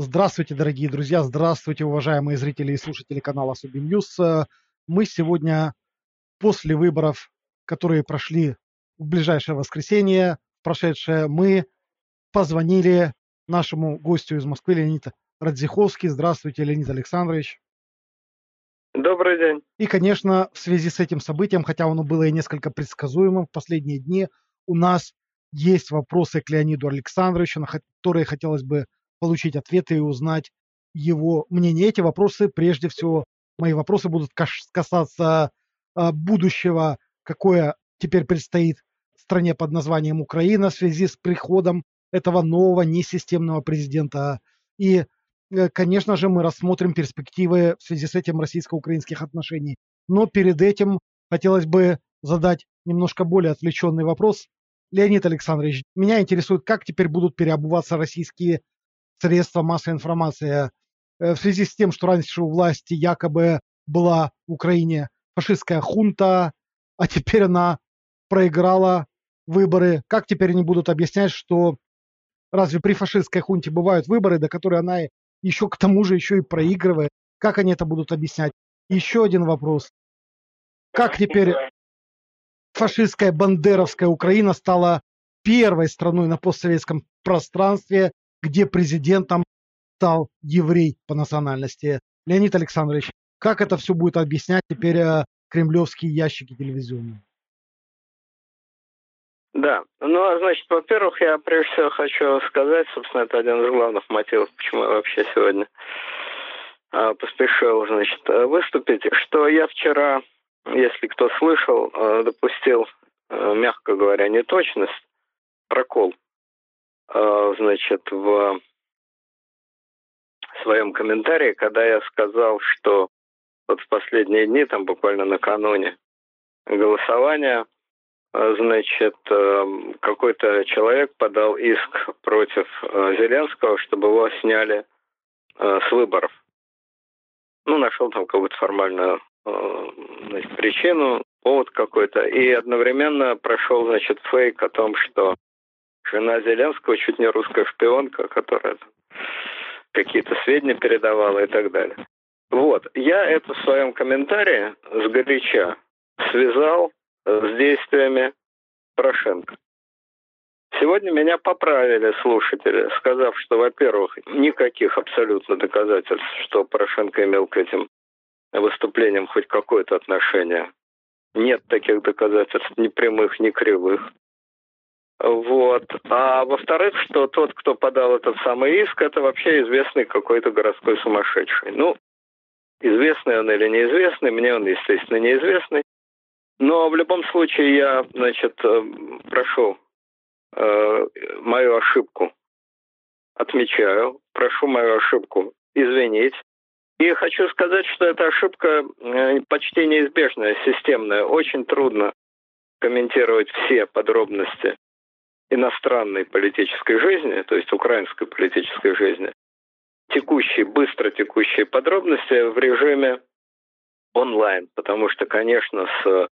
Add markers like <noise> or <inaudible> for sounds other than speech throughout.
Здравствуйте, дорогие друзья, здравствуйте, уважаемые зрители и слушатели канала Субим News. Мы сегодня после выборов, которые прошли в ближайшее воскресенье, прошедшее, мы позвонили нашему гостю из Москвы Леонид Радзиховский. Здравствуйте, Леонид Александрович. Добрый день. И, конечно, в связи с этим событием, хотя оно было и несколько предсказуемым, в последние дни у нас есть вопросы к Леониду Александровичу, на которые хотелось бы получить ответы и узнать его мнение. Эти вопросы, прежде всего, мои вопросы будут касаться а, будущего, какое теперь предстоит стране под названием Украина в связи с приходом этого нового несистемного президента. И, э, конечно же, мы рассмотрим перспективы в связи с этим российско-украинских отношений. Но перед этим хотелось бы задать немножко более отвлеченный вопрос. Леонид Александрович, меня интересует, как теперь будут переобуваться российские средства массовой информации э, в связи с тем, что раньше у власти якобы была в Украине фашистская хунта, а теперь она проиграла выборы. Как теперь они будут объяснять, что разве при фашистской хунте бывают выборы, до которой она еще к тому же еще и проигрывает? Как они это будут объяснять? Еще один вопрос. Как теперь фашистская бандеровская Украина стала первой страной на постсоветском пространстве, где президентом стал еврей по национальности. Леонид Александрович, как это все будет объяснять теперь э, кремлевские ящики телевизионные? Да, ну, а значит, во-первых, я прежде всего хочу сказать, собственно, это один из главных мотивов, почему я вообще сегодня а, поспешил, значит, выступить, что я вчера, если кто слышал, допустил, мягко говоря, неточность, прокол значит, в своем комментарии, когда я сказал, что вот в последние дни, там буквально накануне голосования, а, значит, а, какой-то человек подал иск против Зеленского, чтобы его сняли с выборов. Ну, нашел там какую-то формальную значит, причину, повод какой-то, и одновременно прошел, значит, фейк о том, что Жена Зеленского чуть не русская шпионка, которая какие-то сведения передавала и так далее. Вот. Я это в своем комментарии с горяча связал с действиями Порошенко. Сегодня меня поправили слушатели, сказав, что, во-первых, никаких абсолютно доказательств, что Порошенко имел к этим выступлениям хоть какое-то отношение. Нет таких доказательств ни прямых, ни кривых. Вот. А во-вторых, что тот, кто подал этот самый иск, это вообще известный какой-то городской сумасшедший. Ну, известный он или неизвестный, мне он, естественно, неизвестный. Но в любом случае я, значит, э, прошу э, мою ошибку отмечаю, прошу мою ошибку извинить. И хочу сказать, что эта ошибка э, почти неизбежная, системная. Очень трудно комментировать все подробности иностранной политической жизни, то есть украинской политической жизни, текущие, быстро текущие подробности в режиме онлайн, потому что, конечно, с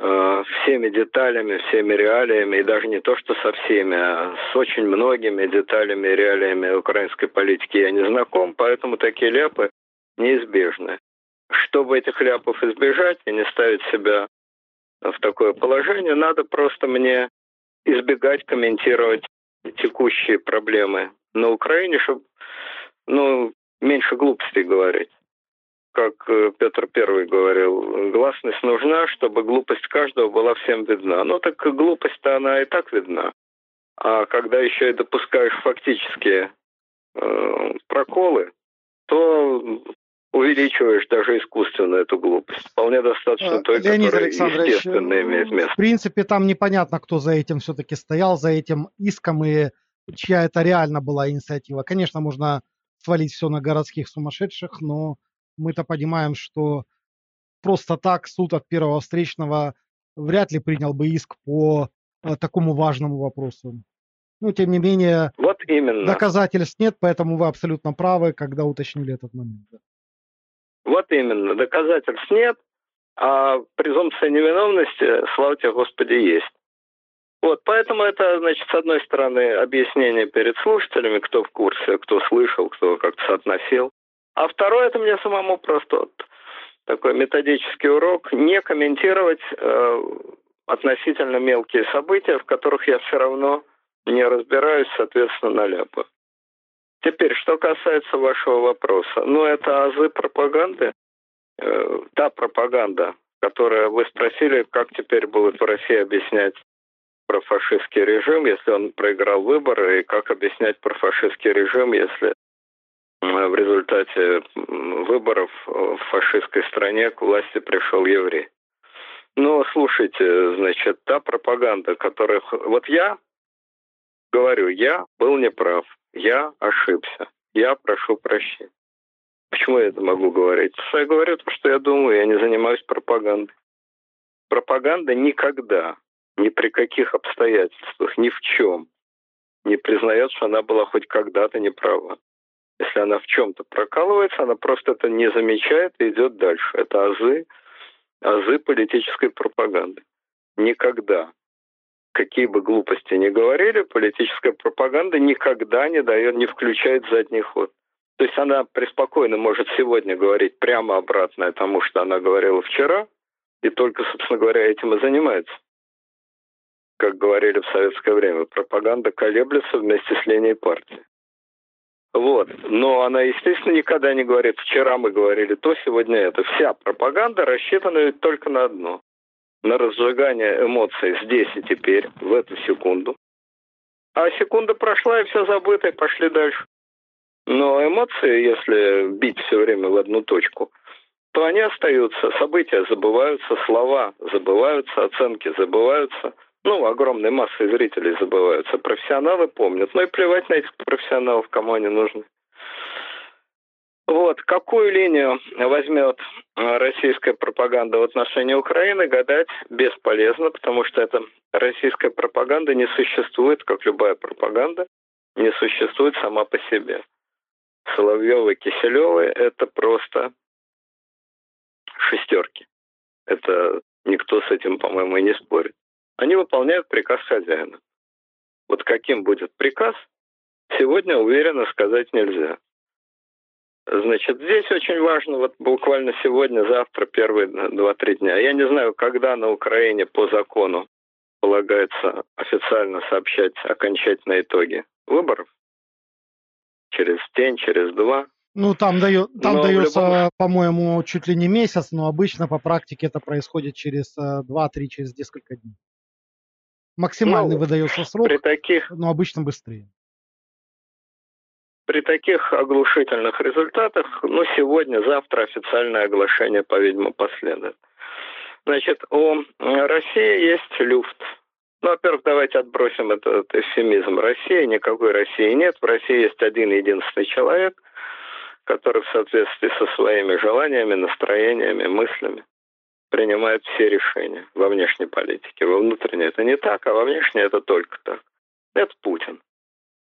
э, всеми деталями, всеми реалиями, и даже не то, что со всеми, а с очень многими деталями и реалиями украинской политики я не знаком, поэтому такие ляпы неизбежны. Чтобы этих ляпов избежать и не ставить себя в такое положение, надо просто мне избегать комментировать текущие проблемы на Украине, чтобы ну, меньше глупостей говорить. Как э, Петр Первый говорил, гласность нужна, чтобы глупость каждого была всем видна. Ну так глупость-то она и так видна. А когда еще и допускаешь фактические э, проколы, то увеличиваешь даже искусственно эту глупость. Вполне достаточно той, Леонид которая естественно имеет место. В принципе, там непонятно, кто за этим все-таки стоял, за этим иском и чья это реально была инициатива. Конечно, можно свалить все на городских сумасшедших, но мы-то понимаем, что просто так суд от первого встречного вряд ли принял бы иск по э, такому важному вопросу. Ну, тем не менее, вот именно. доказательств нет, поэтому вы абсолютно правы, когда уточнили этот момент. Вот именно, доказательств нет, а презумпция невиновности, слава тебе, Господи, есть. Вот, поэтому это, значит, с одной стороны, объяснение перед слушателями, кто в курсе, кто слышал, кто как-то соотносил. А второе, это мне самому просто вот такой методический урок, не комментировать э, относительно мелкие события, в которых я все равно не разбираюсь, соответственно, наляпаю. Теперь, что касается вашего вопроса. Ну, это азы пропаганды. Э, та пропаганда, которая вы спросили, как теперь будут в России объяснять про фашистский режим, если он проиграл выборы, и как объяснять про фашистский режим, если в результате выборов в фашистской стране к власти пришел еврей. Ну, слушайте, значит, та пропаганда, которая... Вот я говорю, я был неправ, я ошибся, я прошу прощения. Почему я это могу говорить? Я говорю то, что я думаю, я не занимаюсь пропагандой. Пропаганда никогда, ни при каких обстоятельствах, ни в чем не признает, что она была хоть когда-то неправа. Если она в чем-то прокалывается, она просто это не замечает и идет дальше. Это азы, азы политической пропаганды. Никогда, какие бы глупости ни говорили, политическая пропаганда никогда не дает, не включает задний ход. То есть она преспокойно может сегодня говорить прямо обратное тому, что она говорила вчера, и только, собственно говоря, этим и занимается. Как говорили в советское время, пропаганда колеблется вместе с линией партии. Вот. Но она, естественно, никогда не говорит, вчера мы говорили то, сегодня это. Вся пропаганда рассчитана только на одно. На разжигание эмоций здесь и теперь, в эту секунду. А секунда прошла, и все забыто, и пошли дальше. Но эмоции, если бить все время в одну точку, то они остаются, события забываются, слова забываются, оценки забываются – ну, огромной массой зрителей забываются. Профессионалы помнят. Ну и плевать на этих профессионалов, кому они нужны. Вот, какую линию возьмет э, российская пропаганда в отношении Украины, гадать бесполезно, потому что эта российская пропаганда не существует, как любая пропаганда, не существует сама по себе. Соловьевы, Киселевы – это просто шестерки. Это никто с этим, по-моему, и не спорит они выполняют приказ хозяина. Вот каким будет приказ, сегодня уверенно сказать нельзя. Значит, здесь очень важно, вот буквально сегодня, завтра, первые два-три дня. Я не знаю, когда на Украине по закону полагается официально сообщать окончательные итоги выборов. Через день, через два. Ну, там, дает, там дается, любом... <laughs> по-моему, чуть ли не месяц, но обычно по практике это происходит через 2-3, э, через несколько дней. Максимальный ну, выдается срок, при таких, но обычно быстрее. При таких оглушительных результатах, ну, сегодня, завтра официальное оглашение, по-видимому, последует. Значит, у России есть люфт. Ну, во-первых, давайте отбросим этот эфемизм. России, никакой России нет. В России есть один единственный человек, который в соответствии со своими желаниями, настроениями, мыслями принимает все решения во внешней политике. Во внутренней это не так, а во внешней это только так. Это Путин.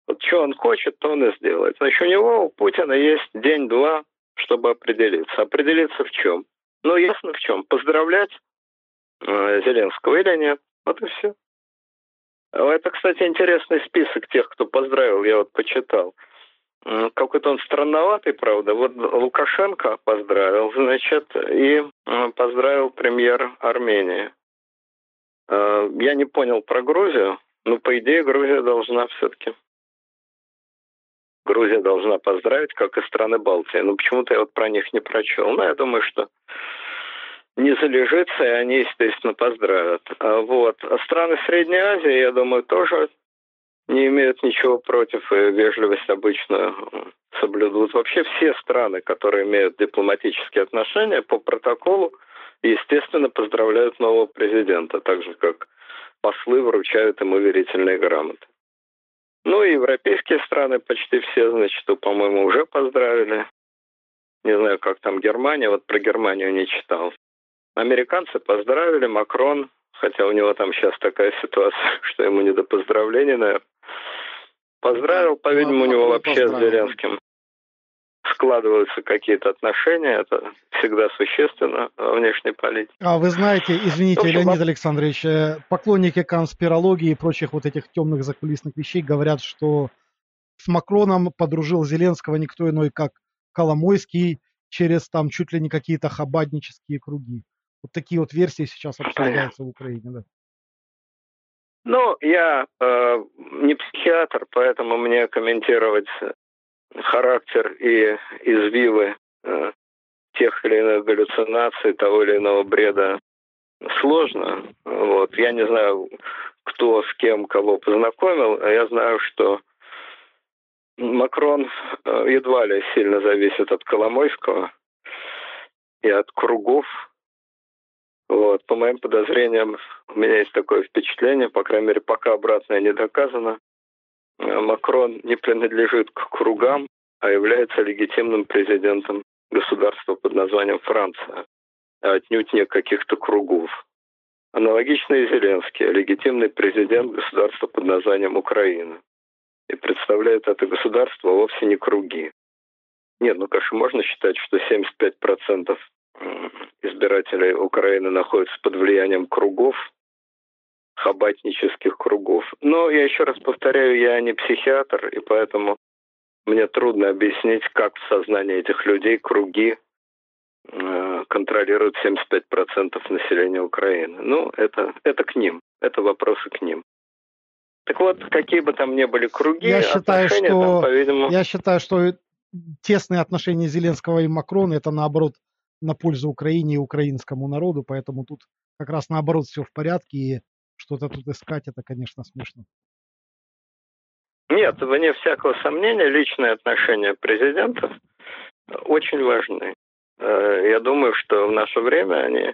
Вот что он хочет, то он и сделает. Значит, у него, у Путина есть день-два, чтобы определиться. Определиться в чем? Ну, ясно в чем. Поздравлять э, Зеленского или нет. Вот и все. Это, кстати, интересный список тех, кто поздравил, я вот почитал. Какой-то он странноватый, правда. Вот Лукашенко поздравил, значит, и поздравил премьер Армении. Э, я не понял про Грузию, но по идее Грузия должна все-таки Грузия должна поздравить, как и страны Балтии. Но почему-то я вот про них не прочел. Но я думаю, что не залежится, и они, естественно, поздравят. А вот. А страны Средней Азии, я думаю, тоже не имеют ничего против, и вежливость обычно соблюдут. Вообще все страны, которые имеют дипломатические отношения по протоколу, естественно, поздравляют нового президента, так же, как послы вручают ему верительные грамоты. Ну и европейские страны почти все, значит, по-моему, уже поздравили. Не знаю, как там Германия, вот про Германию не читал. Американцы поздравили, Макрон, хотя у него там сейчас такая ситуация, <laughs> что ему не до поздравлений, наверное. Поздравил, по-видимому, у него вообще с Зеленским. Складываются какие-то отношения, это всегда существенно в внешней политике. А вы знаете, извините, общем, Леонид Александрович, э, поклонники конспирологии и прочих вот этих темных закулисных вещей говорят, что с Макроном подружил Зеленского никто иной, как Коломойский, через там чуть ли не какие-то хабаднические круги. Вот такие вот версии сейчас обсуждаются в Украине, да. Ну, я э, не психиатр, поэтому мне комментировать характер и извивы э, тех или иных галлюцинаций, того или иного бреда сложно. Вот. Я не знаю, кто с кем кого познакомил, а я знаю, что Макрон э, едва ли сильно зависит от Коломойского и от кругов. Вот. По моим подозрениям, у меня есть такое впечатление, по крайней мере, пока обратное не доказано, Макрон не принадлежит к кругам, а является легитимным президентом государства под названием Франция, а отнюдь не каких-то кругов. Аналогично и Зеленский, легитимный президент государства под названием Украина. И представляет это государство вовсе не круги. Нет, ну, конечно, можно считать, что 75% избирателей Украины находятся под влиянием кругов, хабатнических кругов. Но я еще раз повторяю, я не психиатр, и поэтому мне трудно объяснить, как в сознании этих людей круги э, контролируют 75% населения Украины. Ну, это, это к ним, это вопросы к ним. Так вот, какие бы там ни были круги, я считаю, что, там, по-видимому... Я считаю, что тесные отношения Зеленского и Макрона это наоборот на пользу Украине и украинскому народу, поэтому тут как раз наоборот все в порядке, и что-то тут искать, это, конечно, смешно. Нет, вне всякого сомнения, личные отношения президентов очень важны. Э, я думаю, что в наше время они,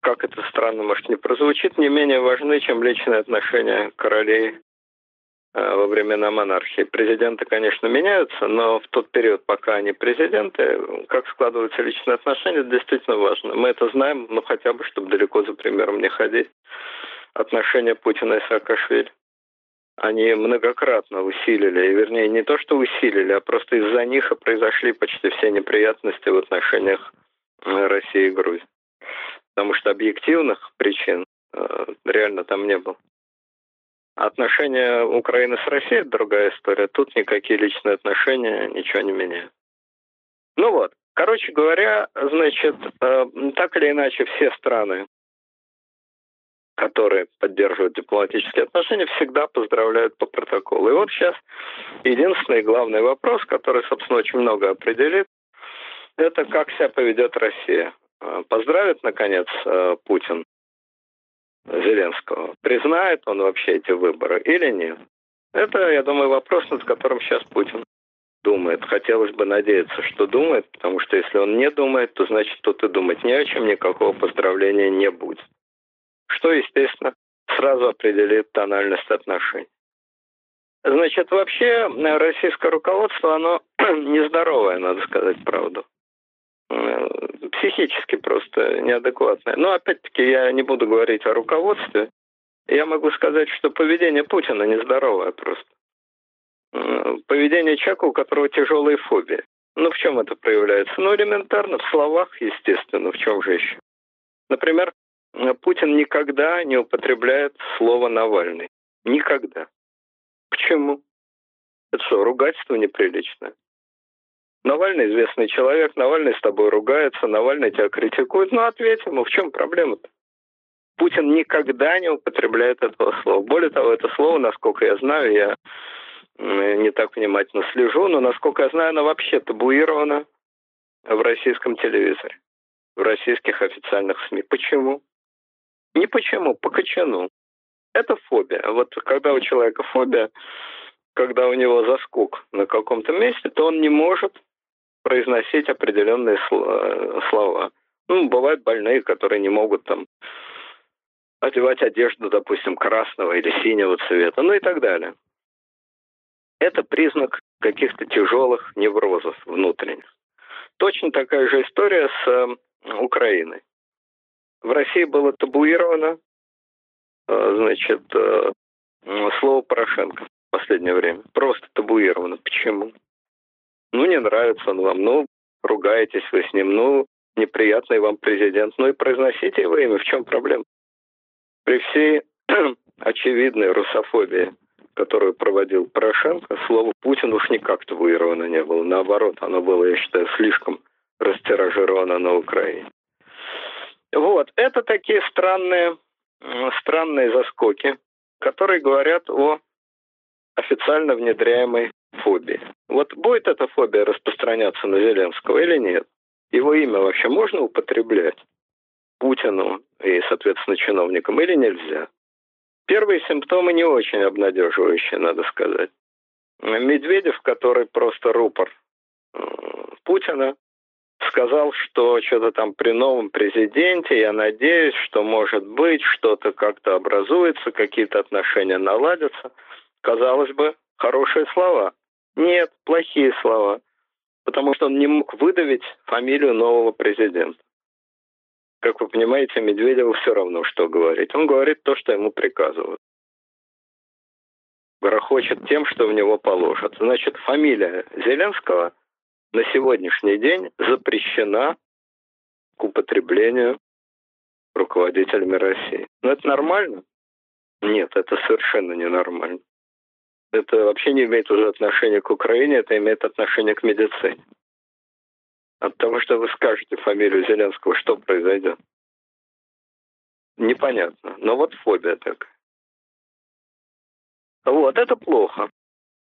как это странно, может, не прозвучит, не менее важны, чем личные отношения королей э, во времена монархии. Президенты, конечно, меняются, но в тот период, пока они президенты, как складываются личные отношения, это действительно важно. Мы это знаем, но хотя бы, чтобы далеко за примером не ходить отношения Путина и Саакашвили. Они многократно усилили, и, вернее, не то, что усилили, а просто из-за них произошли почти все неприятности в отношениях э, России и Грузии. Потому что объективных причин э, реально там не было. Отношения Украины с Россией – другая история. Тут никакие личные отношения ничего не меняют. Ну вот, короче говоря, значит, э, так или иначе все страны которые поддерживают дипломатические отношения, всегда поздравляют по протоколу. И вот сейчас единственный главный вопрос, который, собственно, очень много определит, это как себя поведет Россия. А, поздравит, наконец, а, Путин Зеленского? Признает он вообще эти выборы или нет? Это, я думаю, вопрос, над которым сейчас Путин думает. Хотелось бы надеяться, что думает, потому что если он не думает, то значит тут и думать не о чем, никакого поздравления не будет что, естественно, сразу определит тональность отношений. Значит, вообще российское руководство, оно <clears throat> нездоровое, надо сказать правду. Э, психически просто неадекватное. Но опять-таки я не буду говорить о руководстве. Я могу сказать, что поведение Путина нездоровое просто. Э, поведение человека, у которого тяжелые фобии. Ну, в чем это проявляется? Ну, элементарно, в словах, естественно, в чем же еще? Например, Путин никогда не употребляет слово Навальный. Никогда. Почему? Это что, ругательство неприличное? Навальный известный человек, Навальный с тобой ругается, Навальный тебя критикует. Ну, ответь ему, в чем проблема-то? Путин никогда не употребляет этого слова. Более того, это слово, насколько я знаю, я не так внимательно слежу, но, насколько я знаю, оно вообще табуировано в российском телевизоре, в российских официальных СМИ. Почему? Не почему, по кочану. Это фобия. Вот когда у человека фобия, когда у него заскок на каком-то месте, то он не может произносить определенные слова. Ну, бывают больные, которые не могут там одевать одежду, допустим, красного или синего цвета, ну и так далее. Это признак каких-то тяжелых неврозов внутренних. Точно такая же история с э, Украиной в России было табуировано, э, значит, э, слово Порошенко в последнее время. Просто табуировано. Почему? Ну, не нравится он вам, ну, ругаетесь вы с ним, ну, неприятный вам президент, ну и произносите его имя, в чем проблема? При всей <clears throat> очевидной русофобии, которую проводил Порошенко, слово Путин уж никак табуировано не было. Наоборот, оно было, я считаю, слишком растиражировано на Украине. Вот, это такие странные, странные заскоки, которые говорят о официально внедряемой фобии. Вот будет эта фобия распространяться на Зеленского или нет? Его имя вообще можно употреблять Путину и, соответственно, чиновникам или нельзя? Первые симптомы не очень обнадеживающие, надо сказать. Медведев, который просто рупор Путина, сказал, что что-то там при новом президенте, я надеюсь, что может быть, что-то как-то образуется, какие-то отношения наладятся. Казалось бы, хорошие слова. Нет, плохие слова. Потому что он не мог выдавить фамилию нового президента. Как вы понимаете, Медведеву все равно, что говорить. Он говорит то, что ему приказывают. Грохочет тем, что в него положат. Значит, фамилия Зеленского на сегодняшний день запрещена к употреблению руководителями России. Но это нормально? Нет, это совершенно ненормально. Это вообще не имеет уже отношения к Украине, это имеет отношение к медицине. От того, что вы скажете фамилию Зеленского, что произойдет? Непонятно. Но вот фобия такая. Вот, это плохо.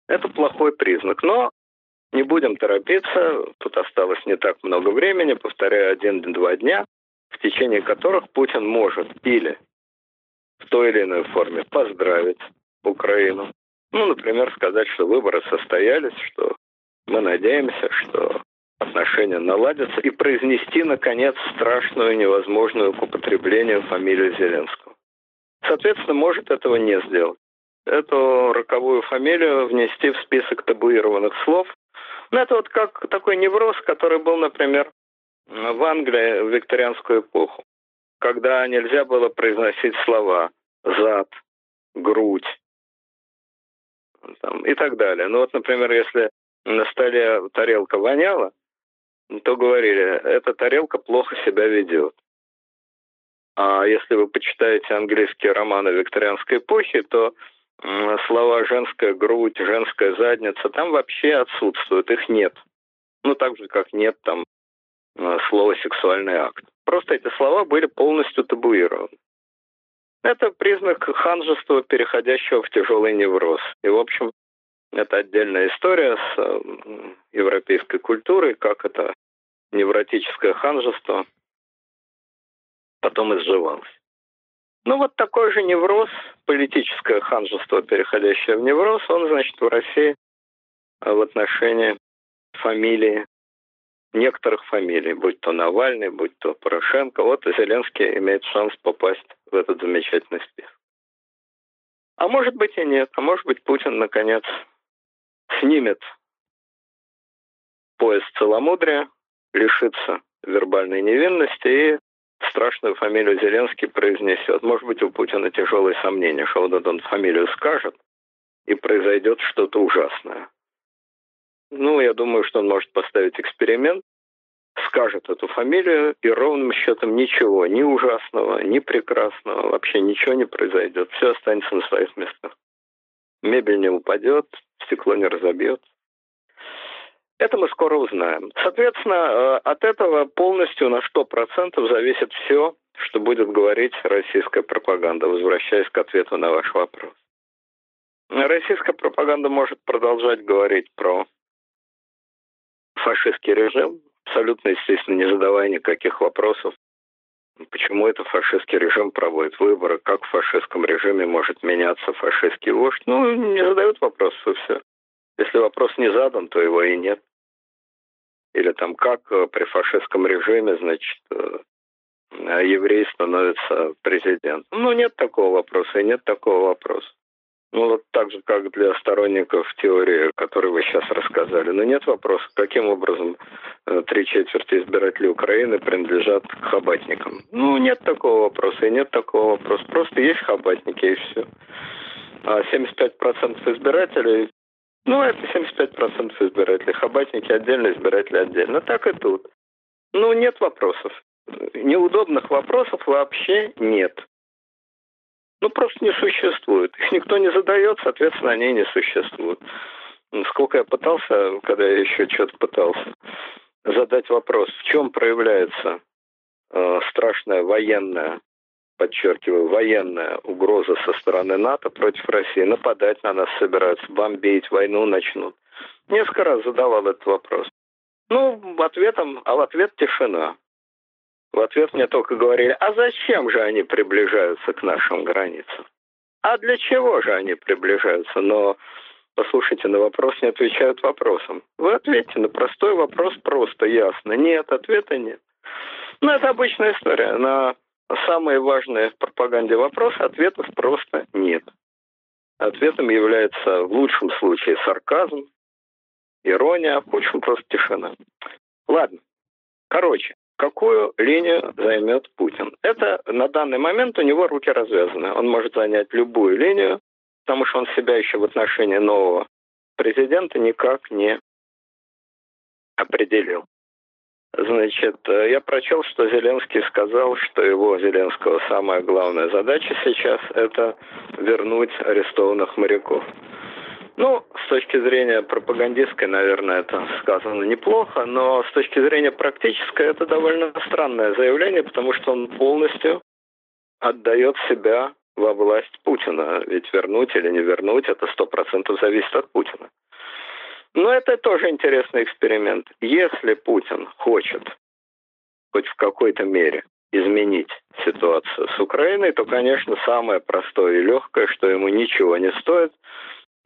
Это плохой признак. Но не будем торопиться. Тут осталось не так много времени. Повторяю, один-два дня, в течение которых Путин может или в той или иной форме поздравить Украину. Ну, например, сказать, что выборы состоялись, что мы надеемся, что отношения наладятся, и произнести, наконец, страшную, невозможную к употреблению фамилию Зеленского. Соответственно, может этого не сделать. Эту роковую фамилию внести в список табуированных слов. Ну, это вот как такой невроз, который был, например, в Англии в викторианскую эпоху, когда нельзя было произносить слова «зад», «грудь», там, и так далее. Ну вот, например, если на столе тарелка воняла, то говорили, эта тарелка плохо себя ведет. А если вы почитаете английские романы викторианской эпохи, то слова «женская грудь», «женская задница» там вообще отсутствуют, их нет. Ну, так же, как нет там э, слова «сексуальный акт». Просто эти слова были полностью табуированы. Это признак ханжества, переходящего в тяжелый невроз. И, в общем, это отдельная история с э, европейской культурой, как это невротическое ханжество потом изживалось. Ну вот такой же невроз, политическое ханжество, переходящее в невроз, он, значит, в России э, в отношении фамилии, некоторых фамилий, будь то Навальный, будь то Порошенко. Вот Зеленский имеет шанс попасть в этот замечательный список. А может быть и нет. А может быть Путин, наконец, снимет пояс целомудрия, лишится вербальной невинности и страшную фамилию Зеленский произнесет. Может быть, у Путина тяжелые сомнения, что вот он фамилию скажет, и произойдет что-то ужасное. Ну, я думаю, что он может поставить эксперимент, скажет эту фамилию, и ровным счетом ничего, ни узасного, ни прекрасного, вообще ничего не произойдет. Все останется на своих местах. Мебель не упадет, стекло не разобьет. Это мы скоро узнаем. Соответственно, э, от этого полностью на 100% зависит все, что будет говорить российская пропаганда, возвращаясь к ответу на ваш вопрос. Российская пропаганда может продолжать говорить про фашистский режим, абсолютно, естественно, не задавая никаких вопросов, почему это фашистский режим проводит выборы, как в фашистском режиме может меняться фашистский вождь. Ну, не задают вопросов, и все. Если вопрос не задан, то его и нет. Или там как э, при фашистском режиме, значит, э, еврей становится президентом. Ну, нет такого вопроса и нет такого вопроса. Ну, вот так же, как для сторонников теории, которую вы сейчас рассказали. Но нет вопроса, каким образом э, три четверти избирателей Украины принадлежат к хабатникам. Ну, нет такого вопроса и нет такого вопроса. Просто есть хабатники и все. А 75% избирателей Ну, это 75% избирателей. Хабатники отдельно, избиратели отдельно. Так и тут. Ну, нет вопросов. Неудобных вопросов вообще нет. Ну, просто не существует. Их никто не задает, соответственно, они не существуют. Сколько я пытался, когда я еще что-то пытался, задать вопрос, в чем проявляется э, страшная военная, подчеркиваю, военная угроза со стороны НАТО против России. Нападать на нас собираются, бомбить, войну начнут. Несколько раз задавал этот вопрос. Ну, ответом, а в ответ тишина. В ответ мне только говорили, а зачем же они приближаются к нашим границам? А для чего же они приближаются? Но послушайте, на вопрос не отвечают вопросом. Вы ответьте на простой вопрос просто, ясно. Нет, ответа нет. Ну, это обычная история. На самые важные в пропаганде вопросы ответов просто нет. Ответом является в лучшем случае сарказм, ирония, а в худшем просто тишина. Ладно. Короче, какую линию займет Путин? Это на данный момент у него руки развязаны. Он может занять любую линию, потому что он себя еще в отношении нового президента никак не определил. Значит, э, я прочел, что Зеленский сказал, что его, Зеленского, самая главная задача сейчас – это вернуть арестованных моряков. Ну, с точки зрения пропагандистской, наверное, это сказано неплохо, но с точки зрения практической это довольно странное заявление, потому что он полностью отдает себя во власть Путина. Ведь вернуть или не вернуть, это сто процентов зависит от Путина. Но это тоже интересный эксперимент. Если Путин хочет хоть в какой-то мере изменить ситуацию с Украиной, то, конечно, самое простое и легкое, что ему ничего не стоит –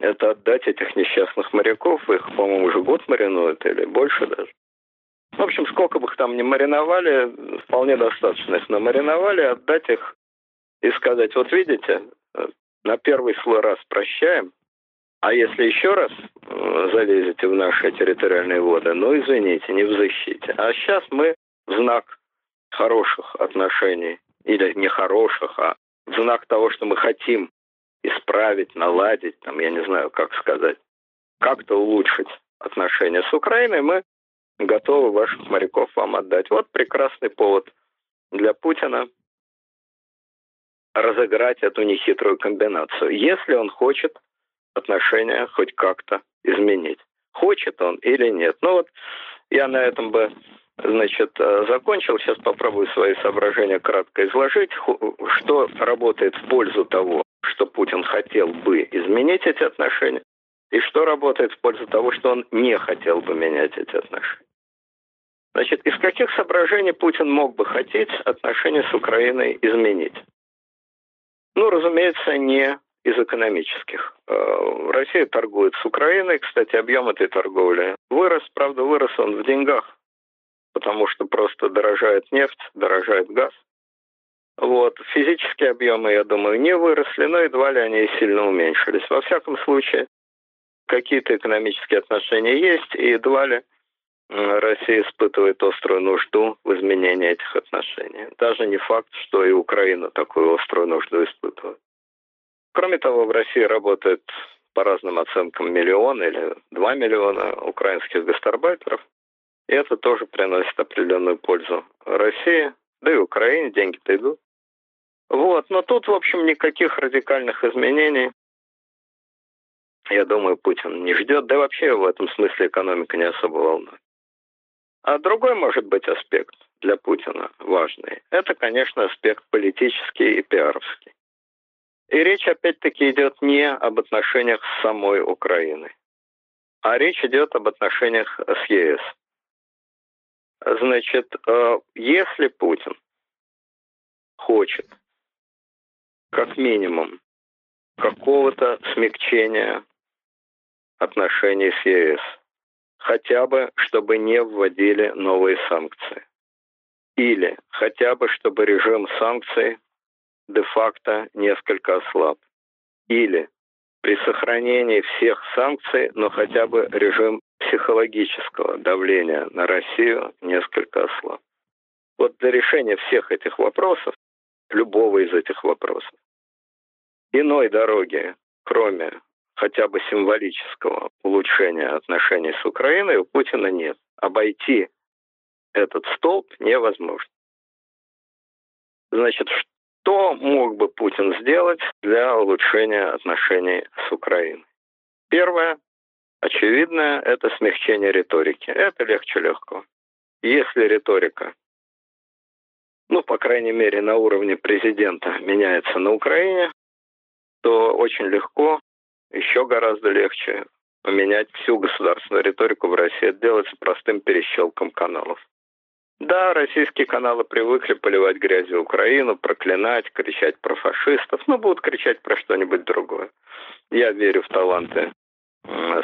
это отдать этих несчастных моряков, их, по-моему, уже год маринуют или больше даже. В общем, сколько бы их там ни мариновали, вполне достаточно их намариновали, отдать их и сказать, вот видите, на первый слой раз прощаем, а если еще раз э, залезете в наши территориальные воды, ну, извините, не взыщите. А сейчас мы в знак хороших отношений, или не хороших, а в знак того, что мы хотим исправить, наладить, там, я не знаю, как сказать, как-то улучшить отношения с Украиной, мы готовы ваших моряков вам отдать. Вот прекрасный повод для Путина разыграть эту нехитрую комбинацию, если он хочет отношения хоть как-то изменить. Хочет он или нет. Ну вот я на этом бы значит, закончил. Сейчас попробую свои соображения кратко изложить. Что работает в пользу того, что Путин хотел бы изменить эти отношения, и что работает в пользу того, что он не хотел бы менять эти отношения. Значит, из каких соображений Путин мог бы хотеть отношения с Украиной изменить? Ну, разумеется, не из экономических. Э, Россия торгует с Украиной. Кстати, объем этой торговли вырос. Правда, вырос он в деньгах, потому что просто дорожает нефть, дорожает газ. Вот. Физические объемы, я думаю, не выросли, но едва ли они сильно уменьшились. Во всяком случае, какие-то экономические отношения есть, и едва ли Россия испытывает острую нужду в изменении этих отношений. Даже не факт, что и Украина такую острую нужду испытывает. Кроме того, в России работает по разным оценкам миллион или два миллиона украинских гастарбайтеров. И это тоже приносит определенную пользу России, да и Украине деньги-то идут. Вот, но тут, в общем, никаких радикальных изменений, я думаю, Путин не ждет, да и вообще в этом смысле экономика не особо волнует. А другой, может быть, аспект для Путина важный. Это, конечно, аспект политический и пиаровский. И речь опять-таки идет не об отношениях с самой Украиной, а речь идет об отношениях с ЕС. Значит, э, если Путин хочет как минимум какого-то смягчения отношений с ЕС, хотя бы чтобы не вводили новые санкции. Или хотя бы чтобы режим санкций де-факто несколько ослаб. Или при сохранении всех санкций, но хотя бы режим психологического давления на Россию несколько ослаб. Вот для решения всех этих вопросов, любого из этих вопросов, иной дороги, кроме хотя бы символического улучшения отношений с Украиной у Путина нет. Обойти этот столб невозможно. Значит, что мог бы Путин сделать для улучшения отношений с Украиной? Первое, очевидное, это смягчение риторики. Это легче легкого. Если риторика, ну, по крайней мере, на уровне президента меняется на Украине, то очень легко, еще гораздо легче поменять всю государственную риторику в России. Это делается простым перещелком каналов. Да, российские каналы привыкли поливать грязью Украину, проклинать, кричать про фашистов, но будут кричать про что-нибудь другое. Я верю в таланты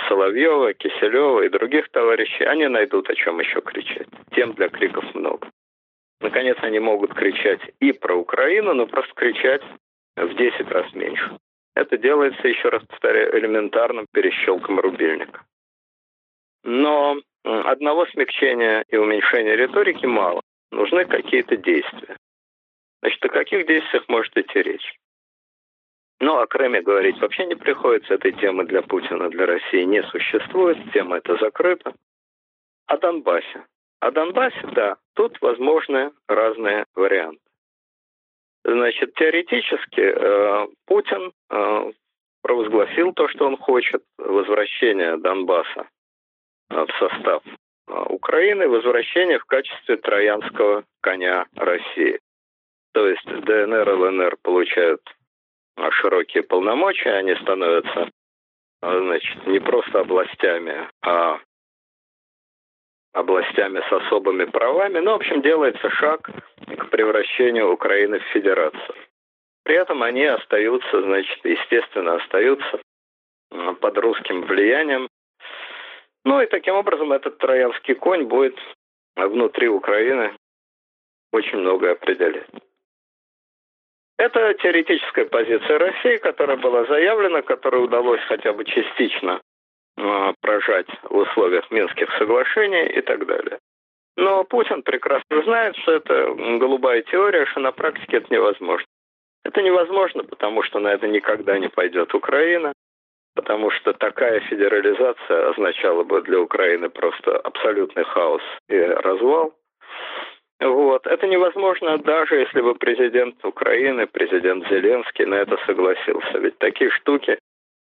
Соловьева, Киселева и других товарищей. Они найдут, о чем еще кричать. Тем для криков много. Наконец, они могут кричать и про Украину, но просто кричать в 10 раз меньше. Это делается, еще раз повторяю, элементарным перещелком рубильника. Но одного смягчения и уменьшения риторики мало. Нужны какие-то действия. Значит, о каких действиях может идти речь? Ну, о Крыме говорить вообще не приходится. Этой темы для Путина, для России не существует. Тема эта закрыта. О Донбассе. О Донбассе, да, тут возможны разные варианты. Значит, теоретически э, Путин э, провозгласил то, что он хочет, возвращение Донбасса в состав э, Украины возвращение в качестве троянского коня России. То есть ДНР и ЛНР получают э, широкие полномочия, они становятся значит, не просто областями, а областями с особыми правами. Ну, в общем, делается шаг к превращению Украины в федерацию. При этом они остаются, значит, естественно, остаются под русским влиянием ну и таким образом этот троянский конь будет внутри Украины очень многое определять. Это теоретическая позиция России, которая была заявлена, которую удалось хотя бы частично э, прожать в условиях Минских соглашений и так далее. Но Путин прекрасно знает, что это голубая теория, что на практике это невозможно. Это невозможно, потому что на это никогда не пойдет Украина потому что такая федерализация означала бы для Украины просто абсолютный хаос и развал. Вот. Это невозможно даже если бы президент Украины, президент Зеленский на это согласился. Ведь такие штуки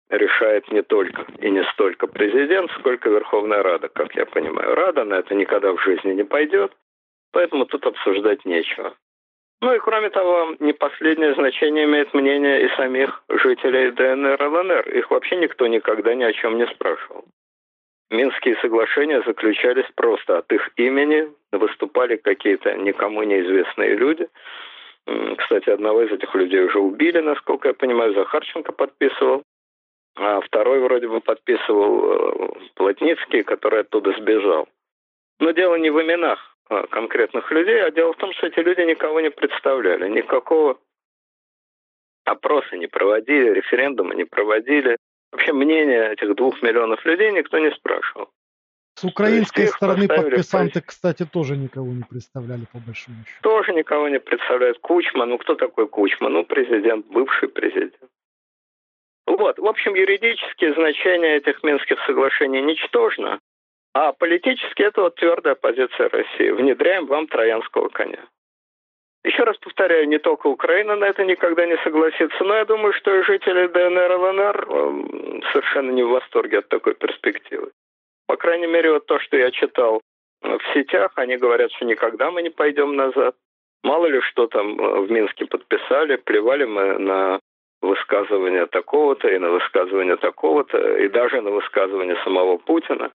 решает не только и не столько президент, сколько Верховная Рада, как я понимаю. Рада на это никогда в жизни не пойдет, поэтому тут обсуждать нечего. Ну и кроме того, не последнее значение имеет мнение и самих жителей ДНР и ЛНР. Их вообще никто никогда ни о чем не спрашивал. Минские соглашения заключались просто от их имени, выступали какие-то никому неизвестные люди. Кстати, одного из этих людей уже убили, насколько я понимаю, Захарченко подписывал. А второй вроде бы подписывал э, Плотницкий, который оттуда сбежал. Но дело не в именах. А, конкретных людей, а дело в том, что эти люди никого не представляли, никакого опроса не проводили, референдума не проводили. Вообще мнение этих двух миллионов людей никто не спрашивал. С украинской стороны подписанты, кстати, тоже никого не представляли, по большому счету. Тоже никого не представляют. Кучма, ну кто такой Кучма? Ну, президент, бывший президент. Вот, в общем, юридические значения этих Минских соглашений ничтожно. А политически это вот твердая позиция России. Внедряем вам троянского коня. Еще раз повторяю, не только Украина на это никогда не согласится, но я думаю, что и жители ДНР и ЛНР эм, совершенно не в восторге от такой перспективы. По крайней мере, вот то, что я читал э, в сетях, они говорят, что никогда мы не пойдем назад. Мало ли что там э, в Минске подписали, плевали мы на высказывание такого-то и на высказывание такого-то, и даже на высказывание самого Путина.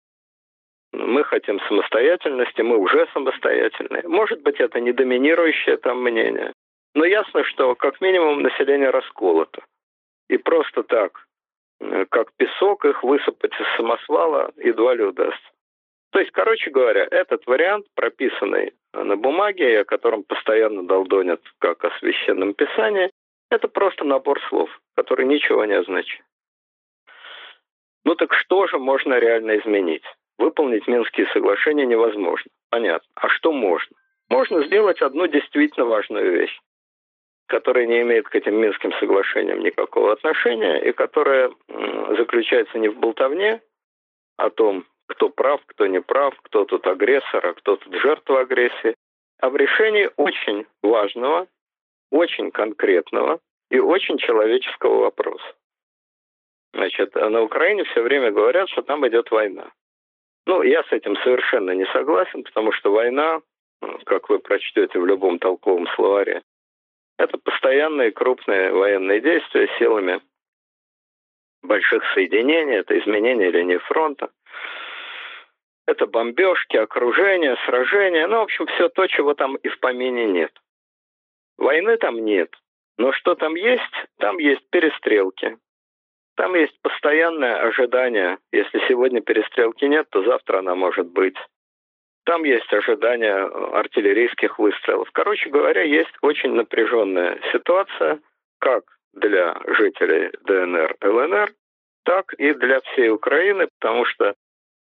Мы хотим самостоятельности, мы уже самостоятельные. Может быть, это не доминирующее там мнение. Но ясно, что как минимум население расколото. И просто так, э, как песок, их высыпать из самосвала едва ли удастся. То есть, короче говоря, этот вариант, прописанный на бумаге, о котором постоянно долдонят как о священном писании, это просто набор слов, который ничего не означает. Ну так что же можно реально изменить? Выполнить Минские соглашения невозможно. Понятно. А что можно? Можно сделать одну действительно важную вещь. которая не имеет к этим Минским соглашениям никакого отношения и которая заключается не в болтовне о том, кто прав, кто не прав, кто тут агрессор, а кто тут жертва агрессии, а в решении очень важного, очень конкретного и очень человеческого вопроса. Значит, на Украине все время говорят, что там идет война. Ну, я с этим совершенно не согласен, потому что война, как вы прочтете в любом толковом словаре, это постоянные крупные военные действия силами больших соединений, это изменение линии фронта, это бомбежки, окружение, сражения, ну, в общем, все то, чего там и в помине нет. Войны там нет, но что там есть? Там есть перестрелки, там есть постоянное ожидание. Если сегодня перестрелки нет, то завтра она может быть. Там есть ожидание артиллерийских выстрелов. Короче говоря, есть очень напряженная ситуация, как для жителей ДНР, ЛНР, так и для всей Украины, потому что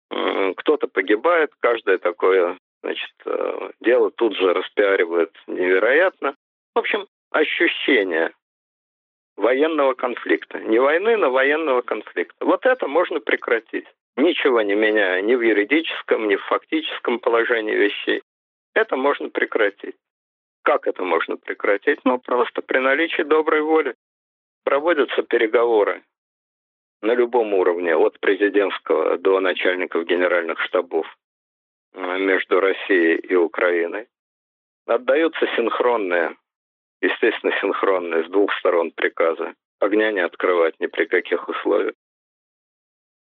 кто-то погибает, каждое такое значит, э, дело тут же распиаривает невероятно. В общем, ощущение военного конфликта. Не войны, но военного конфликта. Вот это можно прекратить. Ничего не меняя ни в юридическом, ни в фактическом положении вещей. Это можно прекратить. Как это можно прекратить? Ну, просто при наличии доброй воли. Проводятся переговоры на любом уровне, от президентского до начальников генеральных штабов э, между Россией и Украиной. Отдаются синхронные, естественно, синхронные с двух сторон приказы. Огня не открывать ни при каких условиях.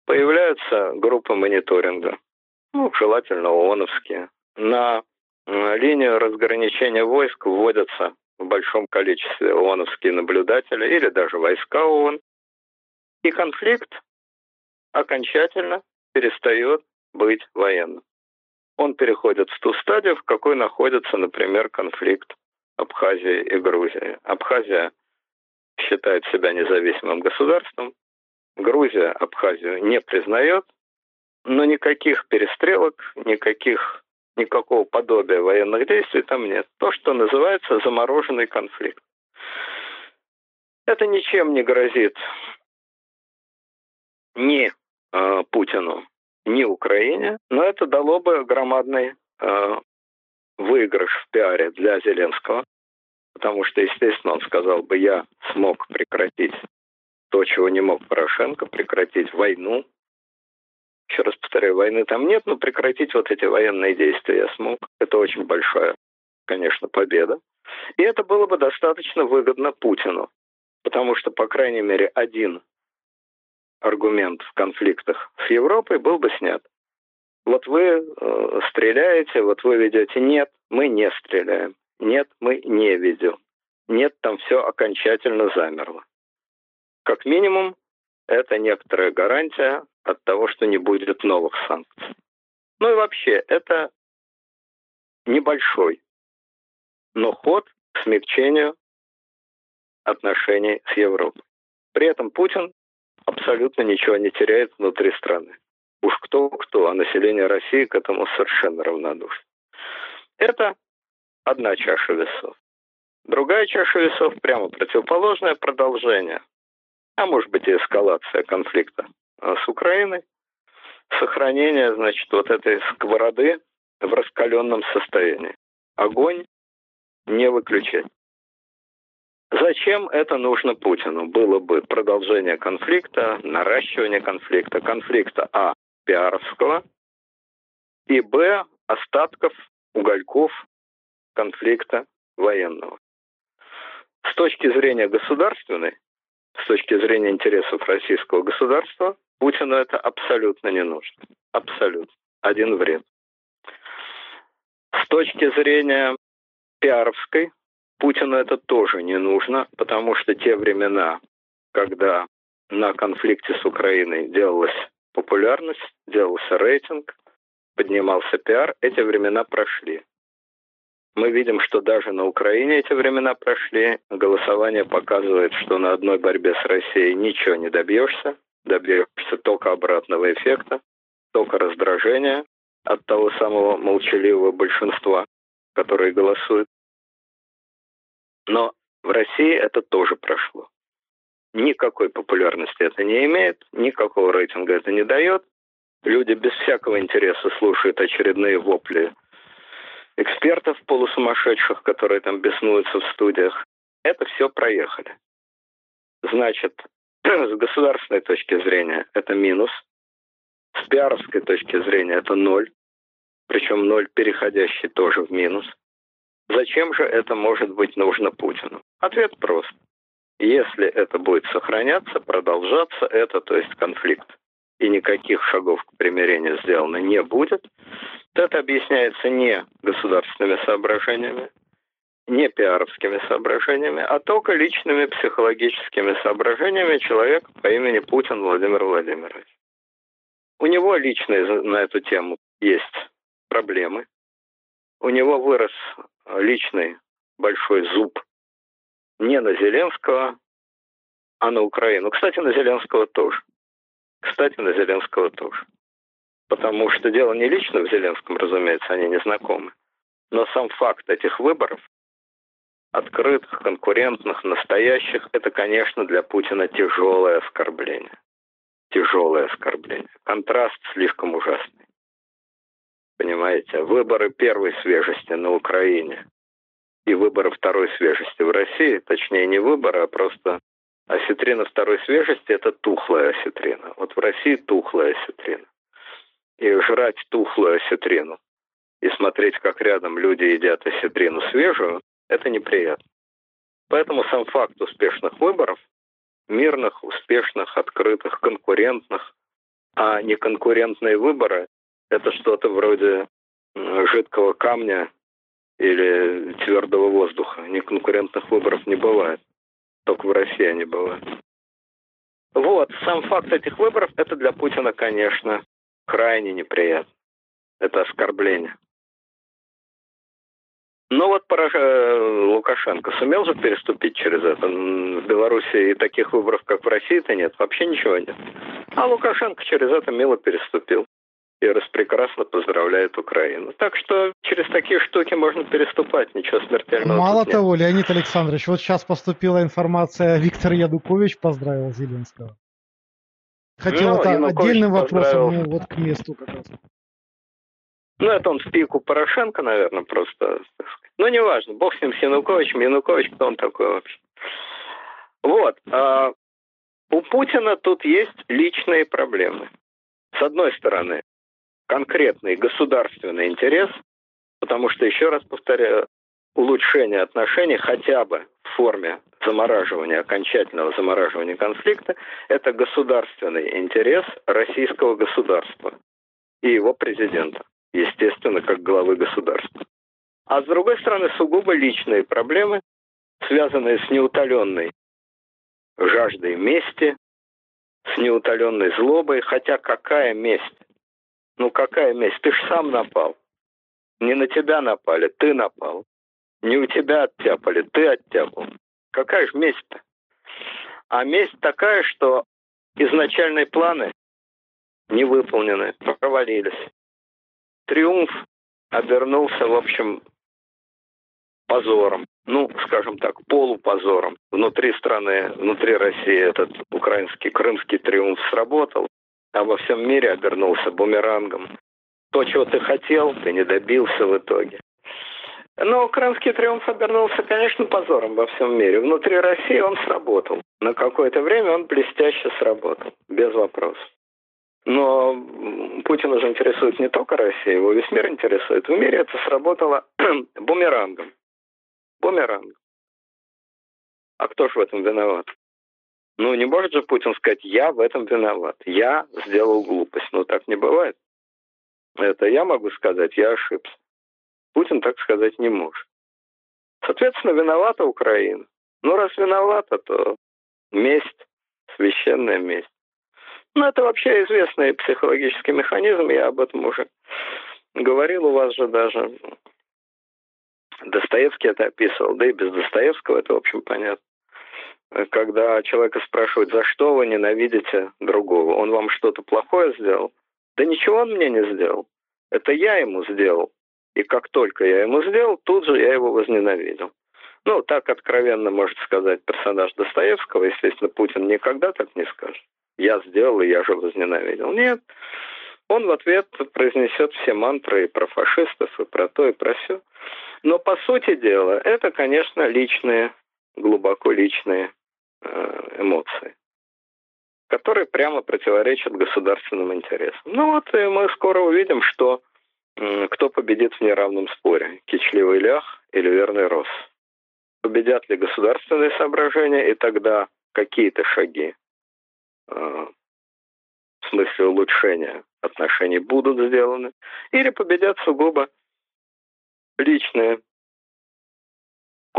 Появляются группы мониторинга, ну, желательно ООНовские. На э, линию разграничения войск вводятся в большом количестве ООНовские наблюдатели или даже войска ООН, и конфликт окончательно перестает быть военным. Он переходит в ту стадию, в какой находится, например, конфликт Абхазии и Грузии. Абхазия считает себя независимым государством, Грузия Абхазию не признает, но никаких перестрелок, никаких, никакого подобия военных действий там нет. То, что называется замороженный конфликт. Это ничем не грозит ни э, Путину, ни Украине, но это дало бы громадный э, выигрыш в пиаре для Зеленского, потому что, естественно, он сказал бы, я смог прекратить то, чего не мог Порошенко, прекратить войну. Еще раз повторяю, войны там нет, но прекратить вот эти военные действия я смог. Это очень большая, конечно, победа. И это было бы достаточно выгодно Путину, потому что, по крайней мере, один аргумент в конфликтах с Европой был бы снят. Вот вы э, стреляете, вот вы ведете. Нет, мы не стреляем. Нет, мы не ведем. Нет, там все окончательно замерло. Как минимум, это некоторая гарантия от того, что не будет новых санкций. Ну и вообще, это небольшой, но ход к смягчению отношений с Европой. При этом Путин абсолютно ничего не теряет внутри страны. Уж кто-кто, а население России к этому совершенно равнодушно. Это одна чаша весов. Другая чаша весов прямо противоположное продолжение, а может быть и эскалация конфликта а, с Украиной, сохранение, значит, вот этой сковороды в раскаленном состоянии. Огонь не выключать. Зачем это нужно Путину? Было бы продолжение конфликта, наращивание конфликта, конфликта А. Пиаровского и Б. остатков, угольков конфликта военного. С точки зрения государственной, с точки зрения интересов российского государства, Путину это абсолютно не нужно. Абсолютно. Один вред. С точки зрения пиаровской, Путину это тоже не нужно, потому что те времена, когда на конфликте с Украиной делалась популярность, делался рейтинг, поднимался пиар, эти времена прошли. Мы видим, что даже на Украине эти времена прошли. Голосование показывает, что на одной борьбе с Россией ничего не добьешься. Добьешься только обратного эффекта, только раздражения от того самого молчаливого большинства, которое голосует. Но В России это тоже прошло. Никакой популярности это не имеет, никакого рейтинга это не дает. Люди без всякого интереса слушают очередные вопли экспертов полусумасшедших, которые там беснуются в студиях. Это все проехали. Значит, <clears throat> с государственной точки зрения это минус, с пиаровской точки зрения это ноль, причем ноль переходящий тоже в минус. Зачем же это может быть нужно Путину? Ответ прост. Если это будет сохраняться, продолжаться, это, то есть конфликт, и никаких шагов к примирению сделано не будет, то это объясняется не государственными соображениями, не пиаровскими соображениями, а только личными психологическими соображениями человека по имени Путин Владимир Владимирович. У него личные на эту тему есть проблемы. У него вырос личный большой зуб не на Зеленского, а на Украину. Кстати, на Зеленского тоже. Кстати, на Зеленского тоже. Потому что дело не лично в Зеленском, разумеется, они не знакомы. Но сам факт этих выборов, открытых, конкурентных, настоящих, это, конечно, для Путина тяжелое оскорбление. Тяжелое оскорбление. Контраст слишком ужасный. Понимаете, выборы первой свежести на Украине и выборы второй свежести в России, точнее не выборы, а просто осетрина второй свежести – это тухлая осетрина. Вот в России тухлая осетрина. И жрать тухлую осетрину и смотреть, как рядом люди едят осетрину свежую, это неприятно. Поэтому сам факт успешных выборов, мирных, успешных, открытых, конкурентных, а не конкурентные выборы – это что-то вроде жидкого камня или твердого воздуха. Неконкурентных выборов не бывает. Только в России они бывают. Вот, сам факт этих выборов, это для Путина, конечно, крайне неприятно. Это оскорбление. Но вот Лукашенко сумел же переступить через это. В Беларуси и таких выборов, как в России-то нет. Вообще ничего нет. А Лукашенко через это мило переступил и распрекрасно поздравляет Украину. Так что через такие штуки можно переступать, ничего смертельного. Мало того, нет. Леонид Александрович, вот сейчас поступила информация, Виктор Ядукович поздравил Зеленского. Хотел ну, это Янукович отдельным вопросом, ну, вот к месту как раз. Ну, это он в пику Порошенко, наверное, просто. Ну, неважно, бог с ним, с Януковичем. Янукович, кто он такой вообще? Вот. А у Путина тут есть личные проблемы. С одной стороны, конкретный государственный интерес, потому что, еще раз повторяю, улучшение отношений хотя бы в форме замораживания, окончательного замораживания конфликта, это государственный интерес российского государства и его президента, естественно, как главы государства. А с другой стороны, сугубо личные проблемы, связанные с неутоленной жаждой мести, с неутоленной злобой, хотя какая месть? Ну какая месть? Ты ж сам напал. Не на тебя напали, ты напал. Не у тебя оттяпали, ты оттяпал. Какая же месть-то? А месть такая, что изначальные планы не выполнены, провалились. Триумф обернулся, в общем, позором. Ну, скажем так, полупозором. Внутри страны, внутри России этот украинский крымский триумф сработал а во всем мире обернулся бумерангом. То, чего ты хотел, ты не добился в итоге. Но украинский триумф обернулся, конечно, позором во всем мире. Внутри России он сработал. На какое-то время он блестяще сработал, без вопросов. Но Путина уже интересует не только Россия, его весь мир интересует. В мире это сработало <clears throat> бумерангом. Бумерангом. А кто же в этом виноват? Ну, не может же Путин сказать, я в этом виноват, я сделал глупость. Ну, так не бывает. Это я могу сказать, я ошибся. Путин так сказать не может. Соответственно, виновата Украина. Ну, раз виновата, то месть, священная месть. Ну, это вообще известный психологический механизм, я об этом уже говорил у вас же даже. Достоевский это описывал, да и без Достоевского это, в общем, понятно когда человека спрашивают, за что вы ненавидите другого, он вам что-то плохое сделал? Да ничего он мне не сделал. Это я ему сделал. И как только я ему сделал, тут же я его возненавидел. Ну, так откровенно может сказать персонаж Достоевского. Естественно, Путин никогда так не скажет. Я сделал, и я же возненавидел. Нет. Он в ответ произнесет все мантры и про фашистов, и про то, и про все. Но, по сути дела, это, конечно, личные, глубоко личные эмоции которые прямо противоречат государственным интересам. Ну вот и мы скоро увидим, что кто победит в неравном споре, кичливый лях или верный рос. Победят ли государственные соображения, и тогда какие-то шаги э, в смысле улучшения отношений будут сделаны, или победят сугубо личные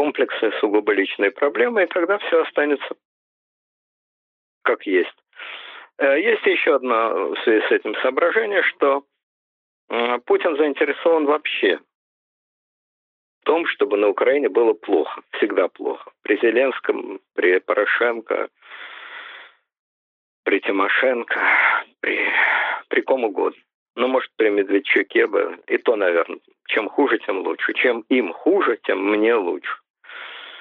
комплексы, сугубо личные проблемы, и тогда все останется как есть. Э, есть еще одно в связи с этим соображение, что Путин заинтересован вообще в том, чтобы на Украине было плохо, всегда плохо. При Зеленском, при Порошенко, при Тимошенко, при, при ком угодно. Ну, может, при Медведчуке бы. И то, наверное, чем хуже, тем лучше. Чем им хуже, тем мне лучше.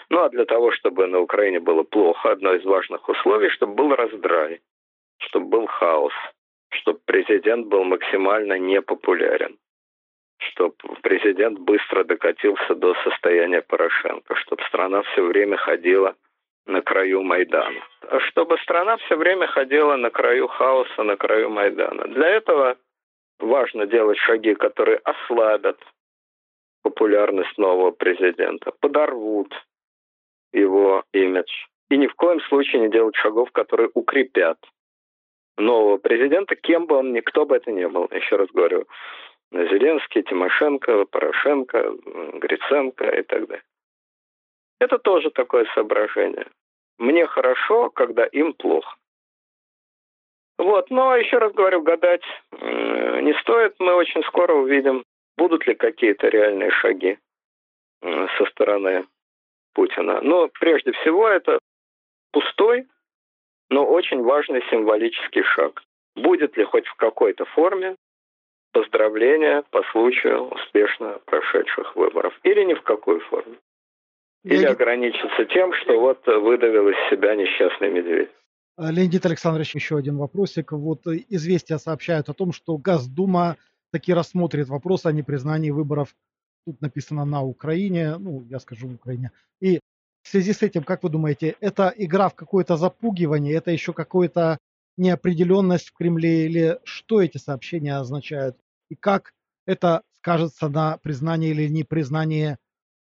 Ну, а для того, чтобы на Украине было плохо, одно из важных условий, чтобы был раздрай, чтобы был хаос, чтобы президент был максимально непопулярен, чтобы президент быстро докатился до состояния Порошенко, чтобы страна все время ходила на краю Майдана. А чтобы страна все время ходила на краю хаоса, на краю Майдана. Для этого важно делать шаги, которые ослабят популярность нового президента, подорвут его имидж. И ни в коем случае не делать шагов, которые укрепят нового президента, кем бы он ни, кто бы это ни был. Еще раз говорю, Зеленский, Тимошенко, Порошенко, Гриценко и так далее. Это тоже такое соображение. Мне хорошо, когда им плохо. Вот, но еще раз говорю, гадать не стоит. Мы очень скоро увидим, будут ли какие-то реальные шаги со стороны Путина. Но прежде всего это пустой, но очень важный символический шаг. Будет ли хоть в какой-то форме поздравления по случаю успешно прошедших выборов или ни в какой форме? Или Я... ограничиться тем, что вот выдавил из себя несчастный медведь? Леонид Александрович, еще один вопросик. Вот известия сообщают о том, что Госдума таки рассмотрит вопрос о непризнании выборов тут написано на Украине, ну, я скажу Украине. И в связи с этим, как вы думаете, это игра в какое-то запугивание, это еще какая-то неопределенность в Кремле, или что эти сообщения означают? И как это скажется на признании или непризнании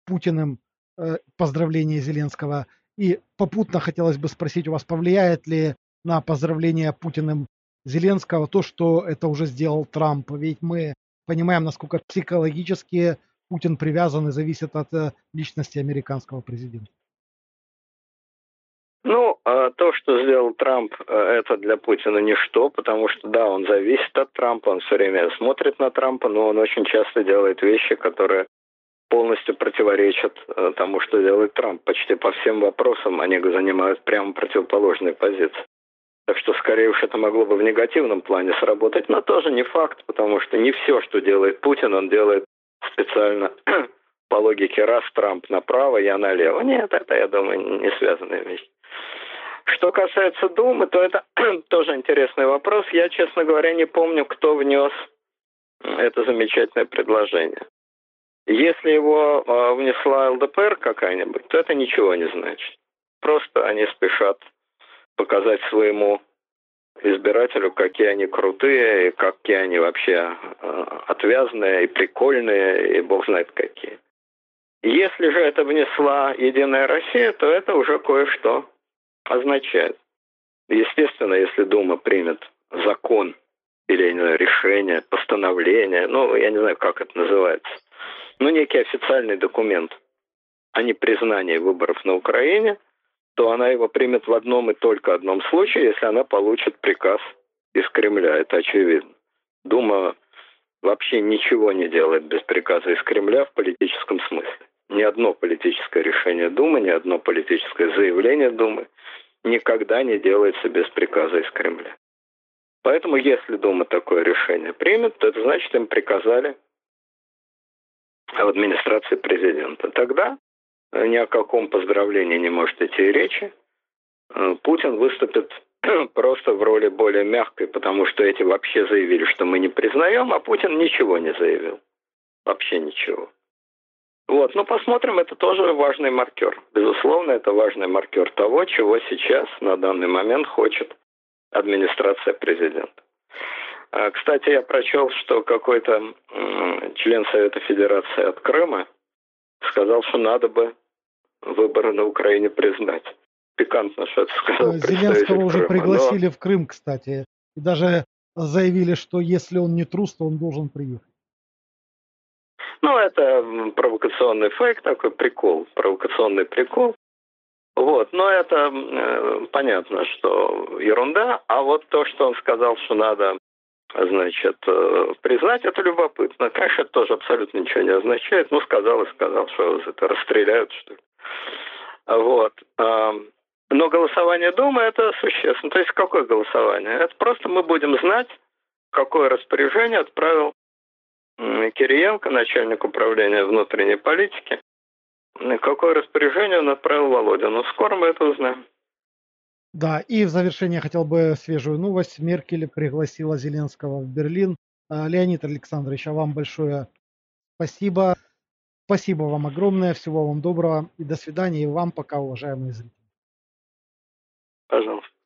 Путиным э, поздравления Зеленского? И попутно хотелось бы спросить у вас, повлияет ли на поздравление Путиным Зеленского то, что это уже сделал Трамп? Ведь мы понимаем, насколько психологически Путин привязан и зависит от э, личности американского президента? Ну, а то, что сделал Трамп, э, это для Путина ничто, потому что, да, он зависит от Трампа, он все время смотрит на Трампа, но он очень часто делает вещи, которые полностью противоречат э, тому, что делает Трамп. Почти по всем вопросам они занимают прямо противоположные позиции. Так что, скорее уж, это могло бы в негативном плане сработать, но тоже не факт, потому что не все, что делает Путин, он делает специально <clears throat> по логике раз Трамп направо, я налево. Нет, это, я думаю, не связанные вещи. Что касается Думы, то это <clears throat> тоже интересный вопрос. Я, честно говоря, не помню, кто внес это замечательное предложение. Если его а, внесла ЛДПР какая-нибудь, то это ничего не значит. Просто они спешат показать своему избирателю, какие они крутые, и какие они вообще э, отвязные и прикольные, и бог знает какие. Если же это внесла Единая Россия, то это уже кое-что означает. Естественно, если Дума примет закон или знаю, решение, постановление, ну, я не знаю, как это называется, ну, некий официальный документ о непризнании выборов на Украине – то она его примет в одном и только одном случае, если она получит приказ из Кремля. Это очевидно. Дума вообще ничего не делает без приказа из Кремля в политическом смысле. Ни одно политическое решение Думы, ни одно политическое заявление Думы никогда не делается без приказа из Кремля. Поэтому, если Дума такое решение примет, то это значит, им приказали в администрации президента. Тогда ни о каком поздравлении не может идти речи. Э, Путин выступит <clears throat> просто в роли более мягкой, потому что эти вообще заявили, что мы не признаем, а Путин ничего не заявил. Вообще ничего. Вот, ну посмотрим, это тоже важный маркер. Безусловно, это важный маркер того, чего сейчас на данный момент хочет администрация президента. А, кстати, я прочел, что какой-то член Совета Федерации от Крыма сказал, что надо бы выборы на Украине признать. Пикантно, что это сказал. Зеленского уже Крыма, пригласили но... в Крым, кстати. И даже заявили, что если он не трус, то он должен приехать. Ну, это провокационный фейк, такой прикол, провокационный прикол. Вот, но это э, понятно, что ерунда. А вот то, что он сказал, что надо, значит, э, признать, это любопытно. Конечно, это тоже абсолютно ничего не означает. Ну, сказал и сказал, что это расстреляют, что ли. Вот. Э, но голосование Думы это существенно. То есть какое голосование? Это просто мы будем знать, какое распоряжение отправил Кириенко, начальник управления внутренней политики, какое распоряжение он отправил Володину. Скоро мы это узнаем. Да, и в завершение хотел бы свежую новость. Меркель пригласила Зеленского в Берлин. А, Леонид Александрович, а вам большое спасибо. Спасибо вам огромное, всего вам доброго и до свидания. И вам пока, уважаемые зрители. Пожалуйста.